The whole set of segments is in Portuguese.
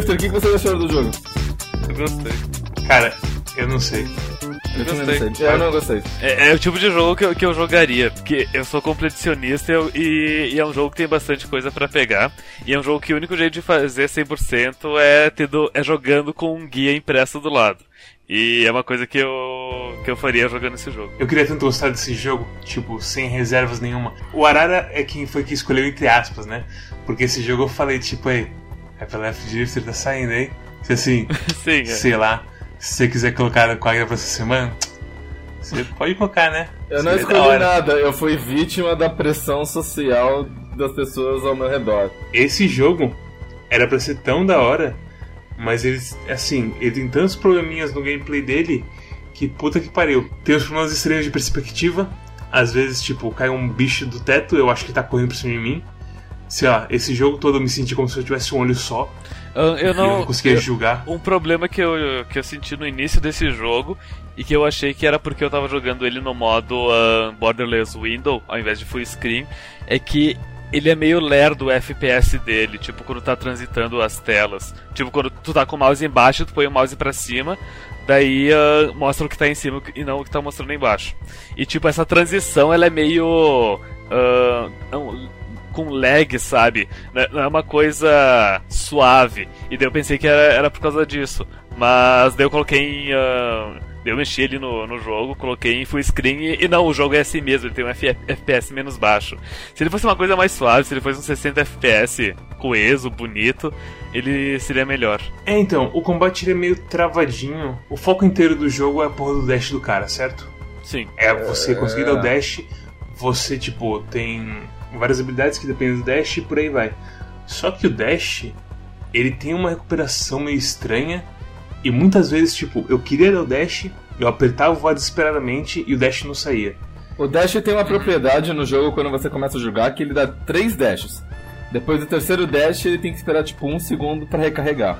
Drifter. O que você achou do jogo? Eu gostei. Cara, eu não sei. Eu Gostei. não sei. Eu não gostei. É, é o tipo de jogo que eu, que eu jogaria, porque eu sou competicionista e, eu- e- e é um jogo que tem bastante coisa pra pegar. E é um jogo que o único jeito de fazer 100% é, tendo, é jogando com um guia impresso do lado. E é uma coisa que eu, que eu faria jogando esse jogo. Eu queria tanto gostar desse jogo, tipo, sem reservas nenhuma. O Arara é quem foi que escolheu entre aspas, né? Porque esse jogo eu falei, tipo, aí, Hyperlife Drifter tá saindo aí. Se assim, Sim, é. sei lá, se você quiser colocar na quadra pra essa semana, você pode colocar, né? Eu não Seria escolhi nada, eu fui vítima da pressão social das pessoas ao meu redor. Esse jogo era pra ser tão da hora, mas eles, assim, ele tem tantos probleminhas no gameplay dele que puta que pariu. Tem os problemas estranhos de perspectiva, às vezes, tipo, cai um bicho do teto, eu acho que tá correndo por cima de mim. Sei lá, esse jogo todo eu me senti como se eu tivesse um olho só Ah, Eu eu não não. conseguia eu- julgar. Um problema que eu, que eu senti no início desse jogo e que eu achei que era porque eu tava jogando ele no modo ah, Borderless Window ao invés de full screen é que ele é meio lerdo o FPS dele, tipo quando tá transitando as telas. Tipo quando tu tá com o mouse embaixo, tu põe o mouse pra cima, daí ah, mostra o que tá em cima e não o que tá mostrando embaixo. E tipo essa transição ela é meio ah, não, com lag, sabe? Não é- não é uma coisa suave. E daí eu pensei que era, era por causa disso. Mas daí eu coloquei em. daí eu mexi ali no, no jogo, coloquei em full screen e, e não, o jogo é assim mesmo, ele tem um F- FPS menos baixo. Se ele fosse uma coisa mais suave, se ele fosse um 60 FPS coeso, bonito, ele seria melhor. É, então, o combate ele é meio travadinho. O foco inteiro do jogo é a porra do dash do cara, certo? Sim. É você conseguir dar o dash, você, tipo, tem várias habilidades que dependem do dash e por aí vai. Só que o dash, ele tem uma recuperação meio estranha e muitas vezes, tipo, eu queria dar o dash, eu apertava o voar desesperadamente e o dash não saía. O dash tem uma propriedade no jogo quando você começa a jogar que ele dá três dashes. Depois do terceiro dash ele tem que esperar tipo um segundo pra recarregar.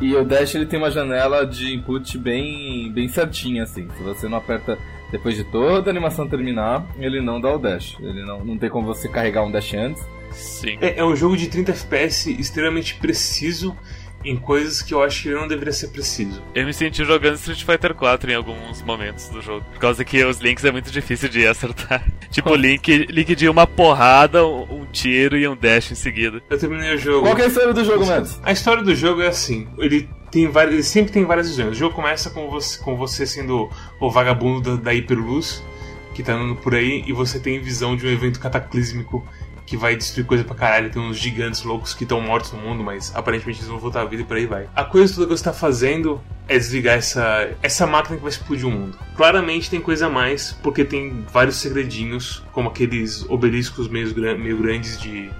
E o dash ele tem uma janela de input bem, bem certinha assim. Se você não aperta depois de toda a animação terminar, ele não dá o dash. Ele não, não tem como você carregar um dash antes. Sim. É, é um jogo de 30 FPS extremamente preciso em coisas que eu acho que ele não deveria ser preciso. Eu me senti jogando Street Fighter 4 em alguns momentos do jogo. Por causa que os links é muito difícil de acertar. tipo, link, link de uma porrada, um tiro e um dash em seguida. Eu terminei o jogo. Qual que é a história do jogo, Mads? A história do jogo é assim, ele tem várias, ele sempre tem várias visões. O jogo começa com você, com você sendo o vagabundo da, da hiperluz que tá andando por aí e você tem visão de um evento cataclísmico que vai destruir coisa pra caralho. Tem uns gigantes loucos que estão mortos no mundo, mas aparentemente eles vão voltar à vida e por aí vai. A coisa toda que você tá fazendo é desligar essa, essa máquina que vai explodir o mundo. Claramente tem coisa a mais, porque tem vários segredinhos, como aqueles obeliscos meio, meio grandes de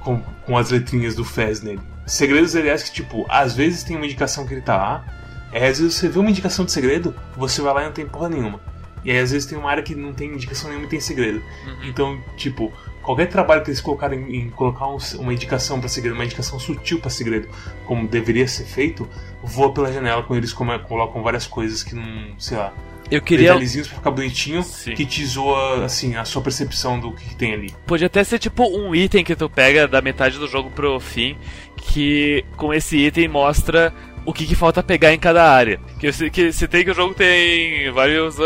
com, com as letrinhas do Fez nele. Segredos, aliás, que tipo, às vezes tem uma indicação que ele tá lá, aí às vezes você vê uma indicação de segredo, você vai lá e não tem porra nenhuma. E aí às vezes tem uma área que não tem indicação nenhuma e tem segredo. Então, tipo, qualquer trabalho que eles colocarem em, em colocar um- uma indicação pra segredo, uma indicação sutil pra segredo, como deveria ser feito, voa pela janela quando eles come- colocam várias coisas que não, sei lá, Eu queria. detalhezinhos pra ficar bonitinho, Sim. que te zoa, assim, a sua percepção do que, que tem ali. Podia até ser tipo um item que tu pega da metade do jogo pro fim, que com esse item mostra o que, que falta pegar em cada área. Que eu que citei que o jogo tem vários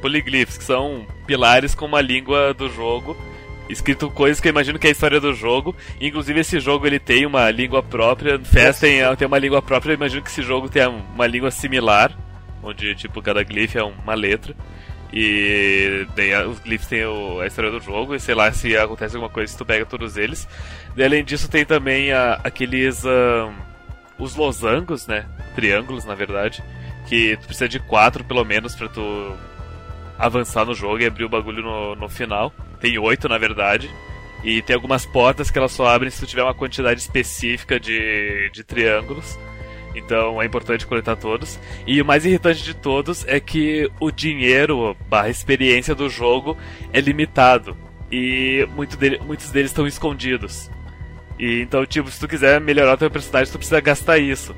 poliglyphs, que são pilares com uma língua do jogo. Escrito coisas que eu imagino que é a história do jogo. Inclusive esse jogo ele tem uma língua própria. Fest tem, tem uma língua própria. Eu imagino que esse jogo tem uma língua similar. Onde tipo cada glyph é uma letra. E daí os glyphs têm o- a história do jogo, e sei lá se acontece alguma coisa se tu pega todos eles. E além disso tem também a- aqueles. ahn, os losangos, né? Triângulos, na verdade. Que tu precisa de quatro pelo menos pra tu avançar no jogo e abrir o bagulho no, no final. Tem oito, na verdade. E tem algumas portas que elas só abrem se tu tiver uma quantidade específica de, de triângulos. Então é importante coletar todos. E o mais irritante de todos é que o dinheiro barra experiência do jogo é limitado. E muito dele- muitos deles estão escondidos. E então, tipo, se tu quiser melhorar a tua personagem, tu precisa gastar isso.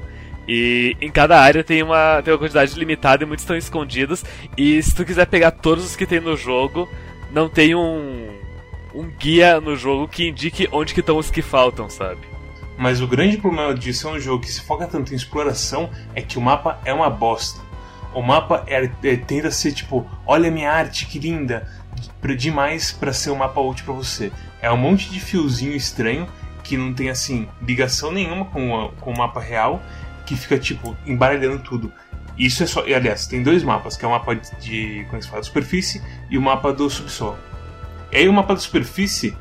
E em cada área tem uma, tem uma quantidade limitada e muitos estão escondidos. E se tu quiser pegar todos os que tem no jogo, não tem um, um guia no jogo que indique onde que estão os que faltam, sabe? Mas o grande problema de ser um jogo que se foca tanto em exploração é que o mapa é uma bosta. O mapa é, é, tende a ser tipo, olha minha arte, que linda, demais para ser um mapa útil para você. É um monte de fiozinho estranho que não tem assim ligação nenhuma com, a, com o mapa real, que fica tipo embaralhando tudo. Isso é só. E, aliás, tem dois mapas, que é o mapa de. Como é se fala? superfície e o mapa do subsolo. E aí o mapa da superfície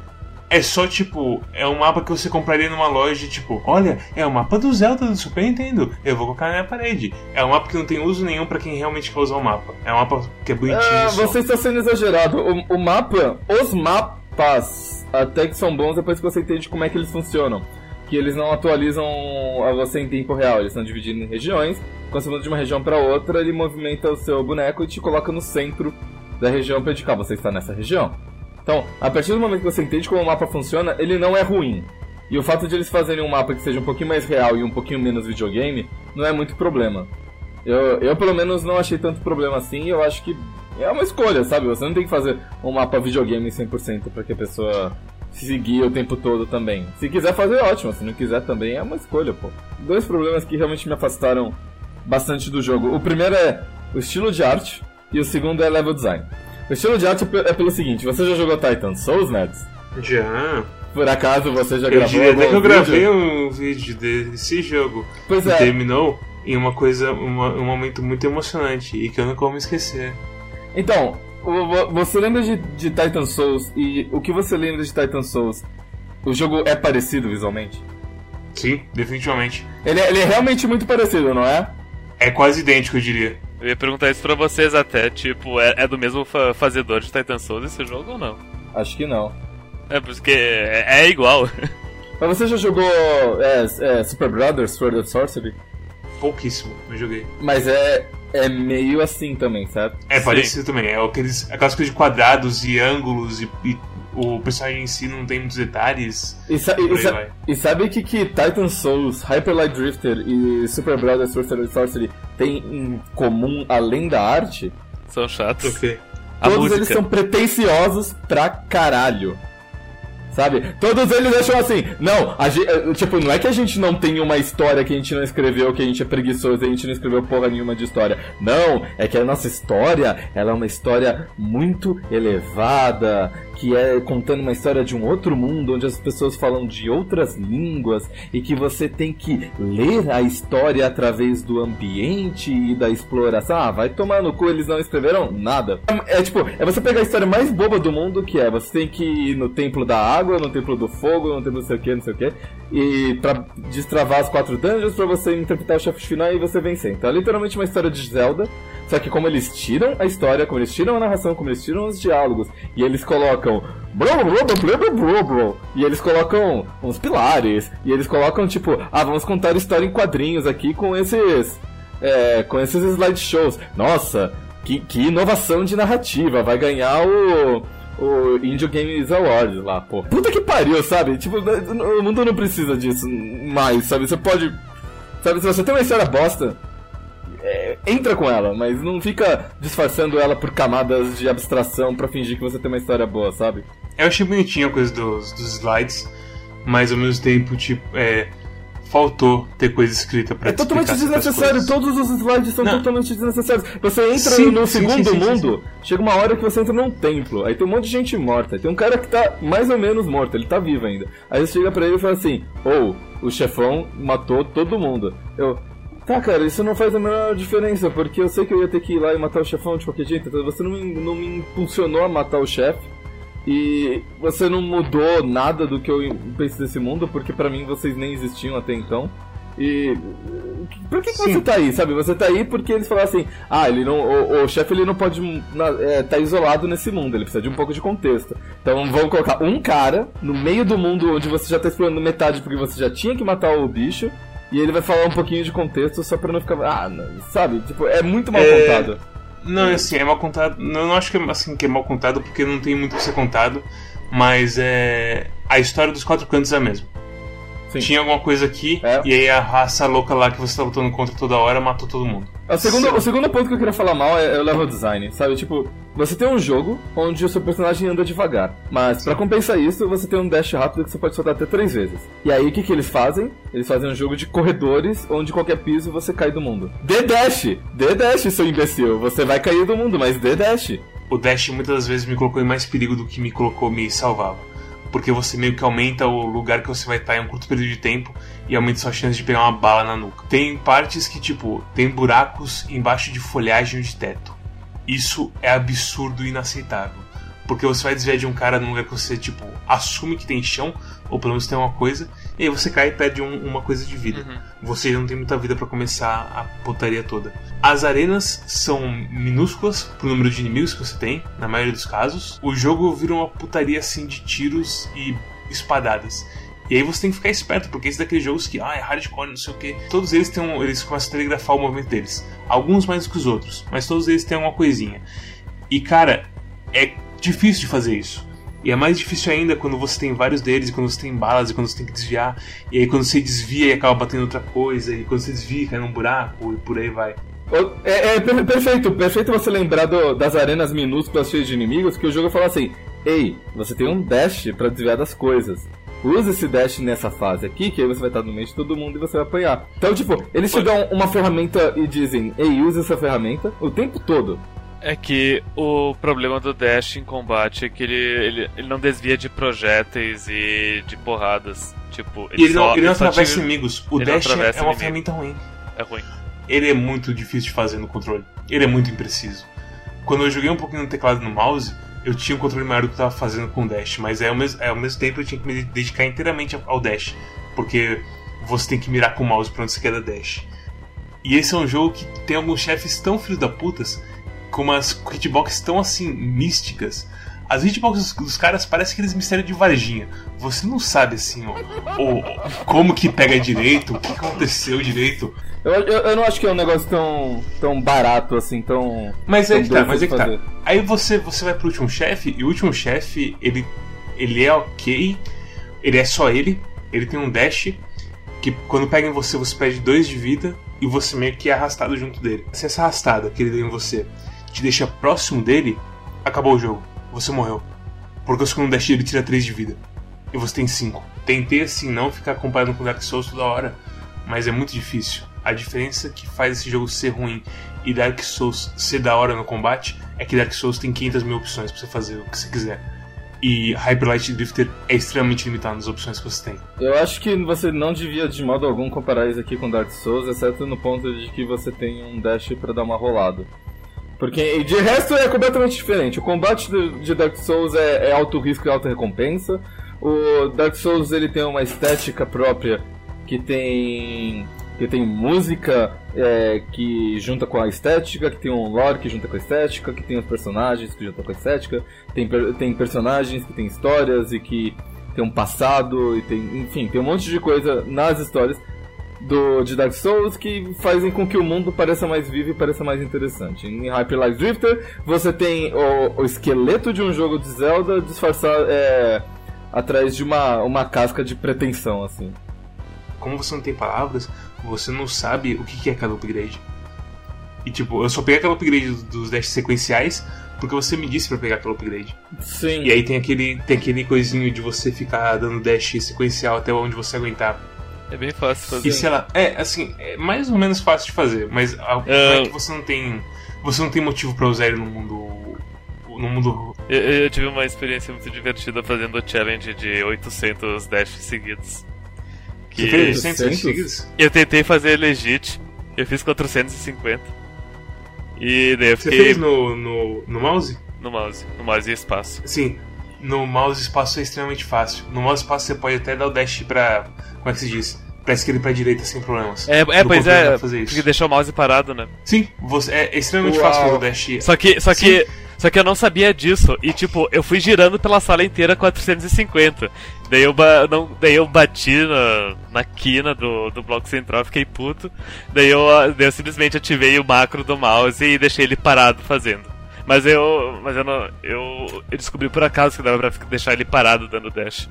é só tipo, é um mapa que você compraria numa loja, tipo, olha, é o mapa do Zelda do Super Nintendo, eu vou colocar na minha parede. É um mapa que não tem uso nenhum para quem realmente quer usar o mapa. É um mapa que é bonitinho. Ah, você está sendo exagerado. O, o mapa, os mapas, até que são bons depois que você entende como é que eles funcionam. Que eles não atualizam a você em tempo real, eles estão divididos em regiões. Quando você muda de uma região para outra, ele movimenta o seu boneco e te coloca no centro da região para indicar você está nessa região. Então, a partir do momento que você entende como o mapa funciona, ele não é ruim. E o fato de eles fazerem um mapa que seja um pouquinho mais real e um pouquinho menos videogame, não é muito problema. Eu, eu pelo menos não achei tanto problema assim, eu acho que é uma escolha, sabe? Você não tem que fazer um mapa videogame 100% para que a pessoa seguir o tempo todo também. Se quiser fazer, ótimo. Se não quiser também, é uma escolha, pô. Dois problemas que realmente me afastaram bastante do jogo. O primeiro é o estilo de arte e o segundo é level design. O estilo de arte é pelo seguinte: você já jogou Titan Souls, Nets? Já. Por acaso você já eu gravou diria até que eu vídeo? gravei um vídeo desse jogo. Pois é. terminou em uma coisa, uma, um momento muito emocionante e que eu não como esquecer. Então, você lembra de, de Titan Souls e o que você lembra de Titan Souls? O jogo é parecido visualmente? Sim, definitivamente. Ele é, ele é realmente muito parecido, não é? É quase idêntico, eu diria. Eu ia perguntar isso pra vocês até, tipo, é, é do mesmo fa- fazedor de Titan Souls esse jogo ou não? Acho que não. É, porque é, é igual. Mas você já jogou é, é, Super Brothers Sword of Sorcery? Pouquíssimo, eu joguei. Mas é, é meio assim também, certo? É Sim. parecido também. É aqueles, aquelas coisas de quadrados e ângulos e, e o personagem em si não tem muitos detalhes. E, sa- e, sa- e sabe o que, que Titan Souls, Hyper Light Drifter e Super Brothers of Sorcery têm em comum além da arte? São chatos. Ok. A Todos música. eles são pretenciosos pra caralho. Sabe? Todos eles acham assim, não, a gen- eh, tipo, não é que a gente não tem uma história que a gente não escreveu, que a gente é preguiçoso e a gente não escreveu porra nenhuma de história. Não, é que a nossa história, ela é uma história muito elevada, que é contando uma história de um outro mundo, onde as pessoas falam de outras línguas, e que você tem que ler a história através do ambiente e da exploração. Ah, vai tomar no cu, eles não escreveram nada. É, é tipo, é você pegar a história mais boba do mundo, que é você tem que ir no templo da água, no templo do fogo, no templo não sei o que, não sei o que, e pra destravar as quatro dungeons pra você interpretar o chefe final e você vencer. Então é literalmente uma história de Zelda, só que como eles tiram a história, como eles tiram a narração, como eles tiram os diálogos, e eles colocam e eles colocam uns pilares, e eles colocam tipo, ah, vamos contar história em quadrinhos aqui com esses, é, com esses slideshows. Nossa, que, que inovação de narrativa, vai ganhar o o Indie Games Awards lá, pô. Puta que pariu, sabe? Tipo, o mundo não precisa disso mais, sabe? Você pode. Sabe, se você tem uma história bosta, entra com ela, mas não fica disfarçando ela por camadas de abstração pra fingir que você tem uma história boa, sabe? Eu achei bonitinho a coisa dos, dos slides, mas ao mesmo tempo, tipo, é. Faltou ter coisa escrita pra É te totalmente desnecessário, todos os slides são Não. totalmente desnecessários. Você entra Sim, no sim, segundo sim, mundo, chega uma hora que você entra num templo, aí tem um monte de gente morta, aí tem um cara que tá mais ou menos morto, ele tá vivo ainda. Aí você chega pra ele e fala assim, ou, o chefão matou todo mundo. Eu, tá cara, isso não faz a menor diferença, porque eu sei que eu ia ter que ir lá e matar o chefão de qualquer jeito, então você não me, não me impulsionou a matar o chefe. E você não mudou nada do que eu penso desse mundo, porque pra mim vocês nem existiam até então. E por que, que você tá aí, sabe? Você tá aí porque eles falaram assim: ah, ele não, o, o chefe ele não pode na, é, tá isolado nesse mundo, ele precisa de um pouco de contexto. Então vamos colocar um cara no meio do mundo onde você já tá explorando metade porque você já tinha que matar o bicho. E ele vai falar um pouquinho de contexto só pra não ficar. Ah, não, sabe? Tipo, é muito mal É, contado. Não, assim, é mal contado. Não, não acho que é, assim, que é mal contado porque não tem muito o que ser contado, mas é. A história dos quatro cantos é a mesma. Sim. Tinha alguma coisa aqui, É. e aí a raça louca lá que você tá lutando contra toda hora matou todo mundo. O segundo, o segundo ponto que eu queria falar mal é, é o level design, sabe? Tipo, você tem um jogo onde o seu personagem anda devagar, mas pra compensar isso, você tem um dash rápido que você pode soltar até três vezes. E aí, o que, que eles fazem? Eles fazem um jogo de corredores onde qualquer piso você cai do mundo. Dê dash! Dê dash, seu imbecil! Você vai cair do mundo, mas dê dash! O Dash muitas das vezes me colocou em mais perigo do que me colocou me salvava. Porque você meio que aumenta o lugar que você vai estar em um curto período de tempo e aumenta sua chance de pegar uma bala na nuca. Tem partes que, tipo, tem buracos embaixo de folhagem ou de teto. Isso é absurdo e inaceitável. Porque você vai desviar de um cara num lugar que você, tipo, assume que tem chão, ou pelo menos tem uma coisa, e aí você cai e perde um- uma coisa de vida. Você já não tem muita vida pra começar a putaria toda. As arenas são minúsculas pro número de inimigos que você tem, na maioria dos casos. O jogo vira uma putaria assim de tiros e espadadas. E aí você tem que ficar esperto, porque esse é daqueles jogos que, ah, é hardcore, não sei o que. Todos eles têm um, eles começam a telegrafar o movimento deles. Alguns mais do que os outros, mas todos eles têm uma coisinha. E cara, é difícil de fazer isso. E é mais difícil ainda quando você tem vários deles, e quando você tem balas, e quando você tem que desviar. E aí quando você desvia e acaba batendo outra coisa, e quando você desvia cai num buraco, e por aí vai. É, é per- perfeito, perfeito você lembrar do- das arenas minúsculas cheias de inimigos, que o jogo fala assim: Ei, você tem um dash pra desviar das coisas. Usa esse dash nessa fase aqui, que aí você vai estar no meio de todo mundo e você vai apanhar. Então, tipo, eles te dão uma ferramenta e dizem: Ei, use essa ferramenta o tempo todo. É que o problema do Dash em combate é que ele, ele, ele não desvia de projéteis e de porradas. Tipo, ele não, só- ele não atravessa te- inimigos. O ele não dash é, é uma inimigo. ferramenta ruim. É ruim. Ele é muito difícil de fazer no controle. Ele é muito impreciso. Quando eu joguei um pouquinho no teclado e no mouse, eu tinha um controle maior do que eu tava fazendo com o dash, mas é ao mesmo, é, ao mesmo tempo eu tinha que me dedicar inteiramente ao dash, porque você tem que mirar com o mouse pra onde você quer dar dash. E esse é um jogo que tem alguns chefes tão filhos da putas, com umas hitbox tão assim, místicas. As hitboxes dos, caras parecem aqueles mistérios de Varginha. Você não sabe assim, ó, o- como que pega direito, o que aconteceu direito. Eu, eu, eu não acho que é um negócio tão, tão barato assim, tão. Mas tão aí que tá, mas aí que tá. Aí você, você vai pro último chefe, e o último chefe, ele, ele é ok, ele é só ele, ele tem um dash, que quando pega em você, você perde dois de vida, e você meio que é arrastado junto dele. Se essa arrastada que ele deu em você te deixa próximo dele, acabou o jogo. Você morreu. Porque o segundo dash ele tira 3 de vida. E você tem 5. Tentei assim não ficar comparando com Dark Souls toda hora, mas é muito difícil. A diferença que faz esse jogo ser ruim e Dark Souls ser da hora no combate é que Dark Souls tem 500 mil opções pra você fazer o que você quiser. E Hyper Light Drifter é extremamente limitado nas opções que você tem. Eu acho que você não devia de modo algum comparar isso aqui com Dark Souls, exceto no ponto de que você tem um dash pra dar uma rolada. Porque de resto é completamente diferente. O combate de Dark Souls é, é alto risco e alta recompensa. O Dark Souls ele tem uma estética própria que tem que tem música é, que junta com a estética, que tem um lore que junta com a estética, que tem os personagens que juntam com a estética, tem, tem personagens que tem histórias e que tem um passado e tem, enfim, tem um monte de coisa nas histórias do de Dark Souls que fazem com que o mundo pareça mais vivo e pareça mais interessante. Em Hyper Light Drifter, você tem o, o esqueleto de um jogo de Zelda disfarçado é, atrás de uma, uma casca de pretensão, assim. Como você não tem palavras, você não sabe o que é cada upgrade. E tipo, eu só peguei aquele upgrade dos dash sequenciais porque você me disse pra pegar aquele upgrade. Sim. E aí tem aquele, tem aquele coisinho de você ficar dando dash sequencial até onde você aguentar. É bem fácil fazer. E sei lá, é assim, é mais ou menos fácil de fazer, mas a, não É. é que você não tem. Você não tem motivo pra usar ele no mundo. No mundo. Eu, eu tive uma experiência muito divertida fazendo o challenge de 800 dash seguidos. Você fez Que 800 800? seguidos? eu tentei fazer legit, eu fiz 450. E daí eu Você fiquei fez no, no, no mouse? no mouse, no mouse e espaço. Sim, no mouse espaço é extremamente fácil. No mouse espaço você pode até dar o dash pra. Como é que se diz? Pra esquerda e pra direita sem problemas. É, é pois é, pra fazer isso. porque deixou o mouse parado, né? Sim, você, é extremamente Uau. fácil fazer o dash. Só que, só que, só que eu não sabia disso. E tipo, eu fui girando pela sala inteira 450. Daí eu, ba- não, daí eu bati na, na quina do, do bloco central, fiquei puto. Daí eu, daí eu simplesmente ativei o macro do mouse e deixei ele parado fazendo. Mas eu, mas eu não, eu, eu descobri por acaso que dava pra deixar ele parado dando dash.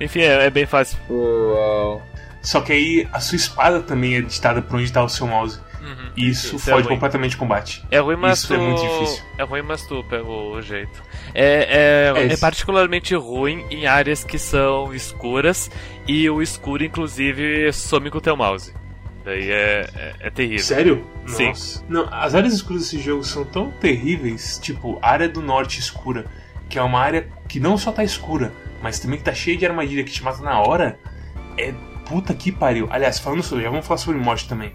Enfim, é, é bem fácil. Uau. Só que aí a sua espada também é ditada pra onde tá o seu mouse. Uhum. E isso, Isso é fode ruim. completamente o combate. É ruim, mas Isso tu... é muito difícil. É ruim, mas tu pega o jeito. É, é, É é particularmente ruim em áreas que são escuras e o escuro, inclusive, some com o teu mouse. Daí é, é, é terrível. Sério? Sim. Nossa. Não, as áreas escuras desse jogo são tão terríveis, tipo, a área do norte escura, que é uma área que não só tá escura, mas também que tá cheia de armadilha que te mata na hora, é puta que pariu. Aliás, falando sobre, já vamos falar sobre morte também.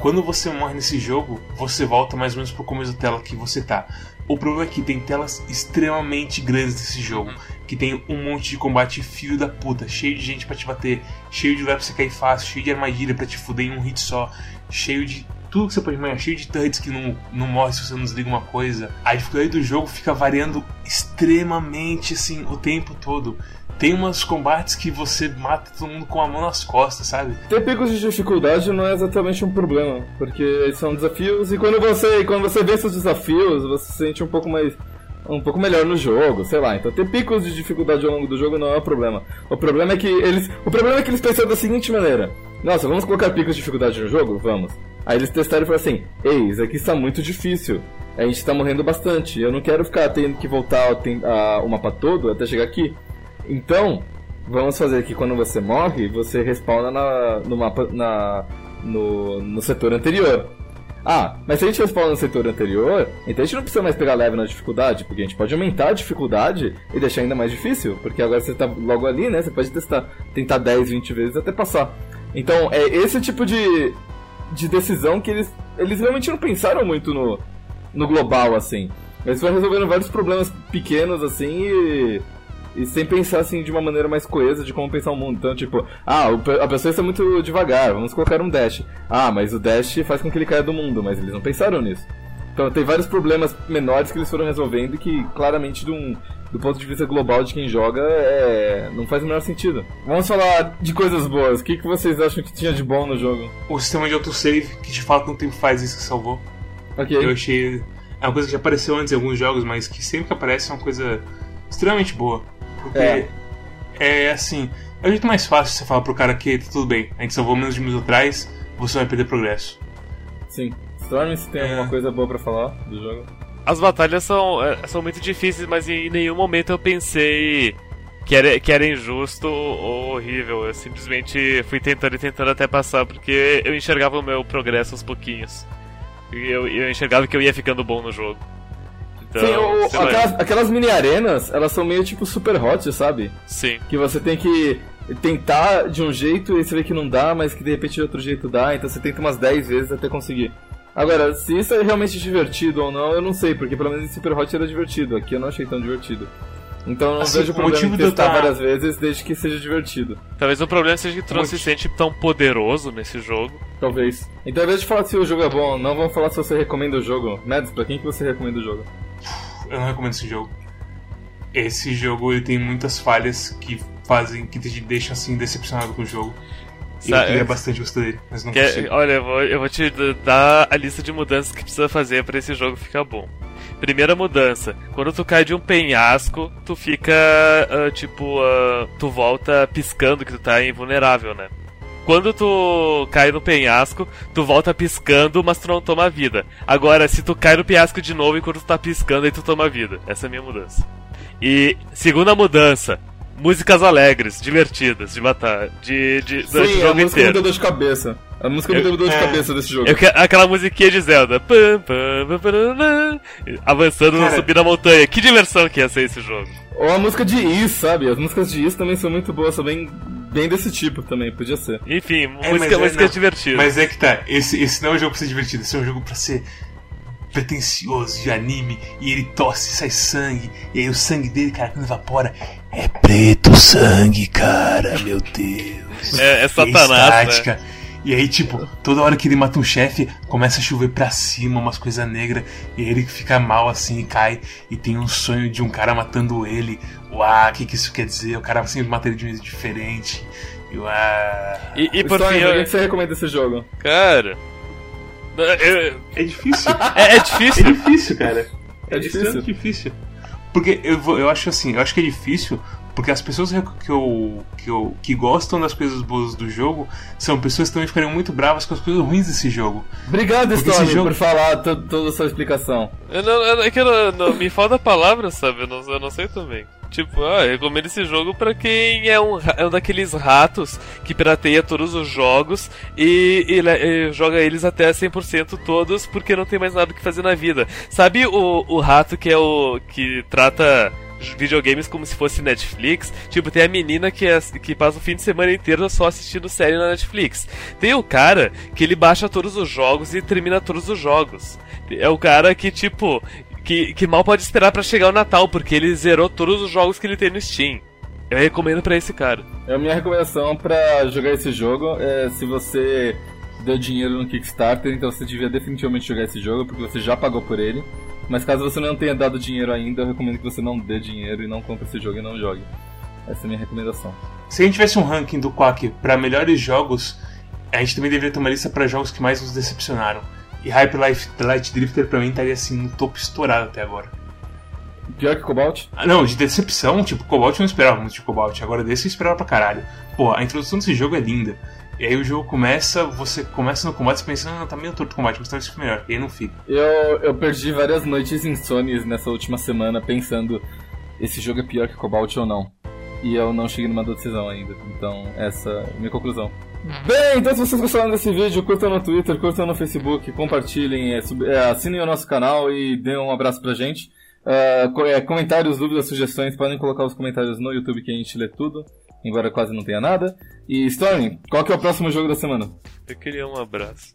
Quando você morre nesse jogo, você volta mais ou menos pro começo da tela que você tá. O problema é que tem telas extremamente grandes nesse jogo, que tem um monte de combate filho da puta, cheio de gente pra te bater, cheio de lugar pra você cair fácil, cheio de armadilha pra te fuder em um hit só, cheio de tudo que você pode imaginar, cheio de turrets que não, não morre se você não desliga uma coisa. A dificuldade do jogo fica variando extremamente assim o tempo todo. Tem umas combates que você mata todo mundo com a mão nas costas, sabe? Ter picos de dificuldade não é exatamente um problema, porque são desafios e quando você, quando você vence os desafios, você se sente um pouco mais um pouco melhor no jogo, sei lá. Então ter picos de dificuldade ao longo do jogo não é problema. O problema é que eles, o problema é que eles pensaram da seguinte maneira: Nossa, vamos colocar picos de dificuldade no jogo? Vamos. Aí eles testaram e falaram assim: Ei, isso aqui está muito difícil. A gente está morrendo bastante. Eu não quero ficar tendo que voltar o mapa todo até chegar aqui. Então, vamos fazer que quando você morre, você respawna na, no mapa na, no, no setor anterior. Ah, mas se a gente respawna no setor anterior, então a gente não precisa mais pegar leve na dificuldade, porque a gente pode aumentar a dificuldade e deixar ainda mais difícil, porque agora você tá logo ali, né? Você pode testar, tentar 10, 20 vezes até passar. Então, é esse tipo de, de decisão que eles, eles realmente não pensaram muito no, no global, assim. Eles foram resolvendo vários problemas pequenos, assim, e, e sem pensar, assim, de uma maneira mais coesa de como pensar o mundo. Então, tipo, ah, a pessoa está muito devagar, vamos colocar um dash. Ah, mas o dash faz com que ele caia do mundo, mas eles não pensaram nisso. Então, tem vários problemas menores que eles foram resolvendo e que, claramente, de um, do ponto de vista global de quem joga, é, não faz o menor sentido. Vamos falar de coisas boas. O que, que vocês acham que tinha de bom no jogo? O sistema de autosave, que te fala quanto tempo faz isso que salvou. Ok. Eu achei. É uma coisa que já apareceu antes em alguns jogos, mas que sempre que aparece é uma coisa extremamente boa. Porque É. é, assim. É o jeito mais fácil você falar pro cara que tá tudo bem, a gente salvou menos de minutos atrás, você vai perder progresso. Sim. Storm, se tem É. alguma coisa boa pra falar do jogo? As batalhas são, é, são muito difíceis, mas em nenhum momento eu pensei que era, que era injusto ou horrível. Eu simplesmente fui tentando e tentando até passar, porque eu enxergava o meu progresso aos pouquinhos. E eu, eu enxergava que eu ia ficando bom no jogo. Então, Sim, o- aquelas, aquelas mini arenas, elas são meio tipo super hot, sabe? Sim. Que você tem que tentar de um jeito e você vê que não dá, mas que de repente de outro jeito dá, então você tenta umas 10 vezes até conseguir. Agora, se isso é realmente divertido ou não, eu não sei, porque pelo menos em Super Hot era divertido, aqui eu não achei tão divertido. Então eu não Assim, vejo o problema motivo em testar tá- várias vezes desde que seja divertido. Talvez o problema seja que tu não se sente tão poderoso nesse jogo. Talvez. Então, ao invés de falar se o jogo é bom, não vamos falar se você recomenda o jogo. Mads, pra quem que você recomenda o jogo? Eu não recomendo esse jogo. Esse jogo ele tem muitas falhas que fazem, que te deixam assim decepcionado com o jogo. E eu Sa- queria bastante gostar dele, mas não Que é- consigo. olha, eu vou, eu vou te dar a lista de mudanças que precisa fazer pra esse jogo ficar bom. Primeira mudança: quando tu cai de um penhasco, tu fica ah, tipo. ah, tu volta piscando que tu tá invulnerável, né? Quando tu cai no penhasco, tu volta piscando, mas tu não toma vida. Agora, se tu cai no penhasco de novo enquanto tu tá piscando, aí tu toma vida. Essa é a minha mudança. E segunda mudança: músicas alegres, divertidas, de matar, de, de durante o Sim, a jogo música me inteiro. deu dor de cabeça. A música me Eu- deu dor de é. cabeça desse jogo. Eu aquela musiquinha de Zelda. Pam, pam, pam, avançando, Cara- subindo a montanha. Que diversão que ia ser esse jogo. Ou a música de Is, sabe? As músicas de Is também são muito boas, são bem, bem desse tipo também, podia ser. Enfim, É, música, mas é- música não. divertida. Mas é que tá, esse, esse não é um jogo pra ser divertido, esse é um jogo pra ser pretencioso de anime, e ele tosse, sai sangue, e aí o sangue dele, cara, quando evapora, é preto sangue, cara, meu Deus. É, é E satanás, né? estática. E aí, tipo, toda hora que ele mata um chefe, começa a chover pra cima, umas coisas negras, e ele fica mal assim e cai, e tem um sonho de um cara matando ele. Uau, o que, que isso quer dizer? O cara sempre mata ele de um jeito diferente. E uau. E, e por fim, eu, que você recomenda esse jogo? cara. eu- É difícil. é, é É difícil. difícil, cara. É difícil. extremamente difícil. Porque eu, vou, eu acho assim, eu acho que é difícil Porque as pessoas que, eu, que, eu, que gostam das coisas boas do jogo são pessoas que também ficariam muito bravas com as coisas ruins desse jogo. Obrigado, Storm, jogo... por falar toda a sua explicação. Eu não, é que eu não, me falta palavra, sabe? Eu não, eu não sei também. Tipo, ah, eu recomendo esse jogo para quem é um, é um daqueles ratos que pirateia todos os jogos e, e, e joga eles até 100% todos porque não tem mais nada que fazer na vida. Sabe o, o rato que é o que trata videogames como se fosse Netflix. Tipo, tem a menina que, é, que passa o fim de semana inteiro só assistindo série na Netflix. Tem o cara que ele baixa todos os jogos e termina todos os jogos. É o cara que, tipo, que, que mal pode esperar para chegar o Natal, porque ele zerou todos os jogos que ele tem no Steam. Eu recomendo para esse cara. É a minha recomendação para jogar esse jogo é se você deu dinheiro no Kickstarter, então você devia definitivamente jogar esse jogo, porque você já pagou por ele. Mas caso você não tenha dado dinheiro ainda, eu recomendo que você não dê dinheiro e não compre esse jogo e não jogue. Essa é a minha recomendação. Se a gente tivesse um ranking do Quack para melhores jogos, a gente também deveria ter uma lista para jogos que mais nos decepcionaram. E Hyper Life Light Drifter pra mim estaria assim no topo estourado até agora. Pior que Cobalt? Ah, não, de decepção, tipo, Cobalt eu não esperava muito de Cobalt, agora desse eu esperava pra caralho. Pô, a introdução desse jogo é linda. E aí o jogo começa, você começa no combate pensando, não, tá meio torto o combate, mas talvez fique melhor. E aí não fica. Eu, eu perdi várias noites insônias nessa última semana pensando, esse jogo é pior que Cobalt ou não. E eu não cheguei numa decisão ainda. Então, essa é a minha conclusão. Bem, então se vocês gostaram desse vídeo, curtam no Twitter, curtam no Facebook, compartilhem, é, é, assinem o nosso canal e dêem um abraço pra gente. Uh, comentários, dúvidas, sugestões, podem colocar os comentários no YouTube que a gente lê tudo embora quase não tenha nada. E Storm, qual que é o próximo jogo da semana? Eu queria um abraço.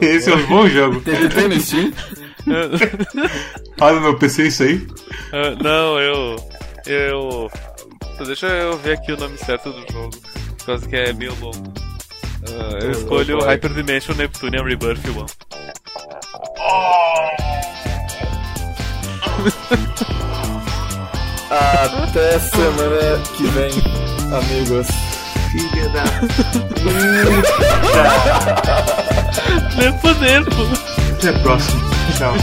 Esse é um bom jogo. Tem, tem no Steam? Olha no meu PC isso aí? Uh, não, eu. Eu. Deixa eu ver aqui o nome certo do jogo. Por causa que é meio longo. Uh, eu escolho o Hyper Dimension Neptunian Rebirth 1. Até semana que vem amigos. Filha da. Nepo, nepo. Até a próxima. Tchau.